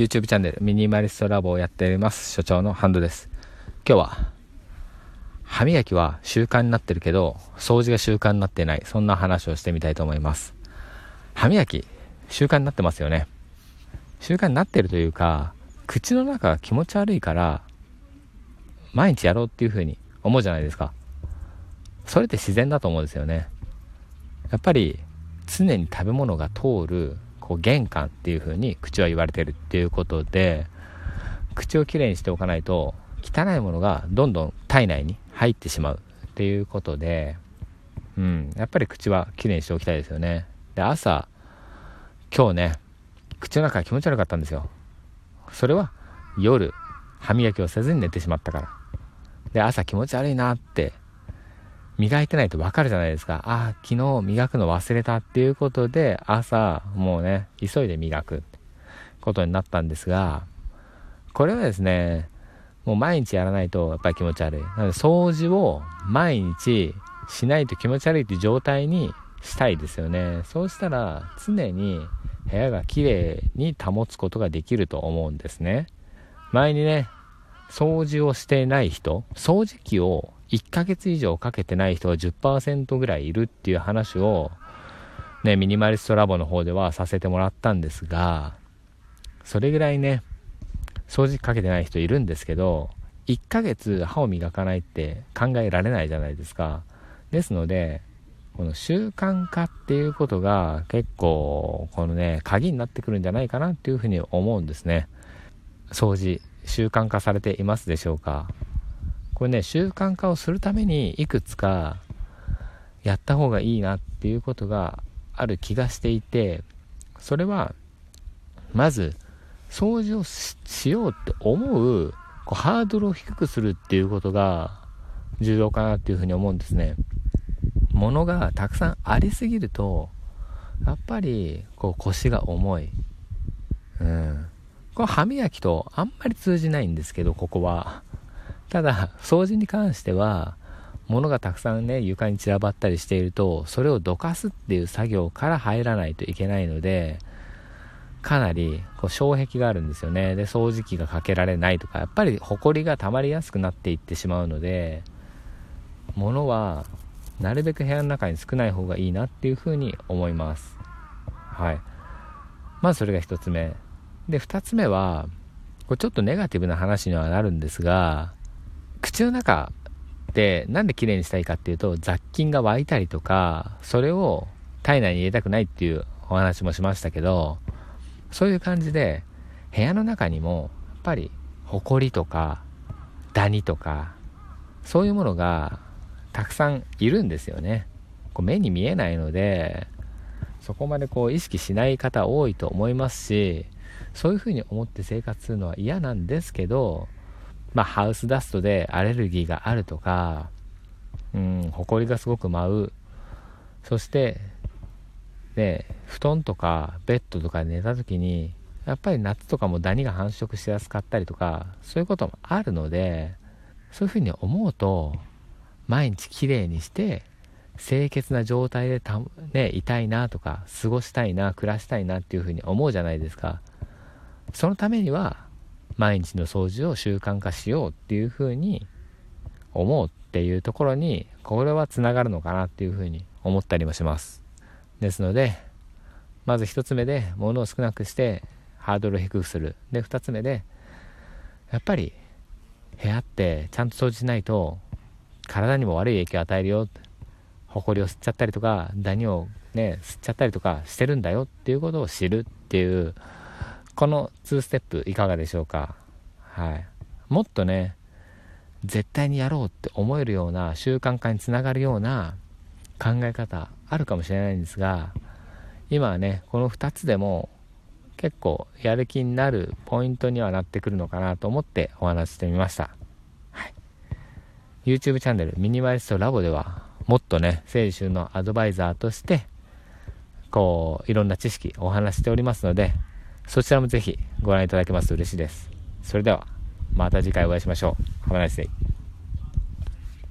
YouTube チャンネルミニマリストラボをやっております。所長のハンドです。今日は歯磨きは習慣になってるけど掃除が習慣になってない。そんな話をしてみたいと思います。歯磨き習慣になってますよね。習慣になってるというか口の中が気持ち悪いから毎日やろうっていうふうに思うじゃないですか。それって自然だと思うんですよね。やっぱり常に食べ物が通るこう玄関っていう風に口は言われてるっていうことで口をきれいにしておかないと汚いものがどんどん体内に入ってしまうっていうことで、うん、やっぱり口はきれいにしておきたいですよね。で朝今日ね口の中気持ち悪かったんですよ。それは夜歯磨きをせずに寝てしまったから。で朝気持ち悪いなって磨いてないとわかるじゃないですか。ああ、昨日磨くの忘れたっていうことで、朝、もうね、急いで磨くことになったんですが、これはですね、もう毎日やらないとやっぱり気持ち悪い。なので掃除を毎日しないと気持ち悪いっていう状態にしたいですよね。そうしたら常に部屋がきれいに保つことができると思うんですね。前にね、掃除をしてない人、掃除機を1ヶ月以上かけてない人が10%ぐらいいるっていう話を、ね、ミニマリストラボの方ではさせてもらったんですが、それぐらいね、掃除機かけてない人いるんですけど、1ヶ月歯を磨かないって考えられないじゃないですか。ですので、この習慣化っていうことが結構、このね、鍵になってくるんじゃないかなっていうふうに思うんですね。掃除、習慣化されていますでしょうか？これね、習慣化をするためにいくつかやった方がいいなっていうことがある気がしていて、それは、まず、掃除をしようって思うこうハードルを低くするっていうことが重要かなっていうふうに思うんですね。物がたくさんありすぎると、やっぱりこう腰が重い。うん。これ歯磨きとあんまり通じないんですけど、ここは。ただ、掃除に関しては、物がたくさんね、床に散らばったりしていると、それをどかすっていう作業から入らないといけないので、かなりこう障壁があるんですよね。で、掃除機がかけられないとか、やっぱりホコリが溜まりやすくなっていってしまうので、物はなるべく部屋の中に少ない方がいいなっていうふうに思います。はい。まずそれが一つ目。で、二つ目は、これちょっとネガティブな話にはなるんですが、口の中ってなんで綺麗にしたいかっていうと雑菌が湧いたりとかそれを体内に入れたくないっていうお話もしましたけどそういう感じで部屋の中にもやっぱりホコリとかダニとかそういうものがたくさんいるんですよね。こう目に見えないのでそこまでこう意識しない方多いと思いますしそういうふうに思って生活するのは嫌なんですけどまあ、ハウスダストでアレルギーがあるとか、うん、埃がすごく舞う。そして、ね、布団とかベッドとかで寝た時に、やっぱり夏とかもダニが繁殖しやすかったりとか、そういうこともあるので、そういうふうに思うと、毎日きれいにして、清潔な状態でた、ね、いたいなとか、過ごしたいな、暮らしたいなっていうふうに思うじゃないですか。そのためには、毎日の掃除を習慣化しようっていうふうに思うっていうところにこれはつながるのかなっていうふうに思ったりもします。ですのでまず1つ目で物を少なくしてハードルを低くする。で2つ目でやっぱり部屋ってちゃんと掃除しないと体にも悪い影響を与えるよ。ほこりを吸っちゃったりとかダニをね吸っちゃったりとかしてるんだよっていうことを知るっていうこの2ステップいかがでしょうか？はい。もっとね、絶対にやろうって思えるような習慣化につながるような考え方あるかもしれないんですが、今はね、この2つでも結構やる気になるポイントにはなってくるのかなと思ってお話してみました。はい。YouTube チャンネルミニマリストラボではもっとね、整理収納アドバイザーとしてこういろんな知識お話しておりますのでそちらもぜひご覧いただけますと嬉しいです。それでは、また次回お会いしましょう。Have a nice day.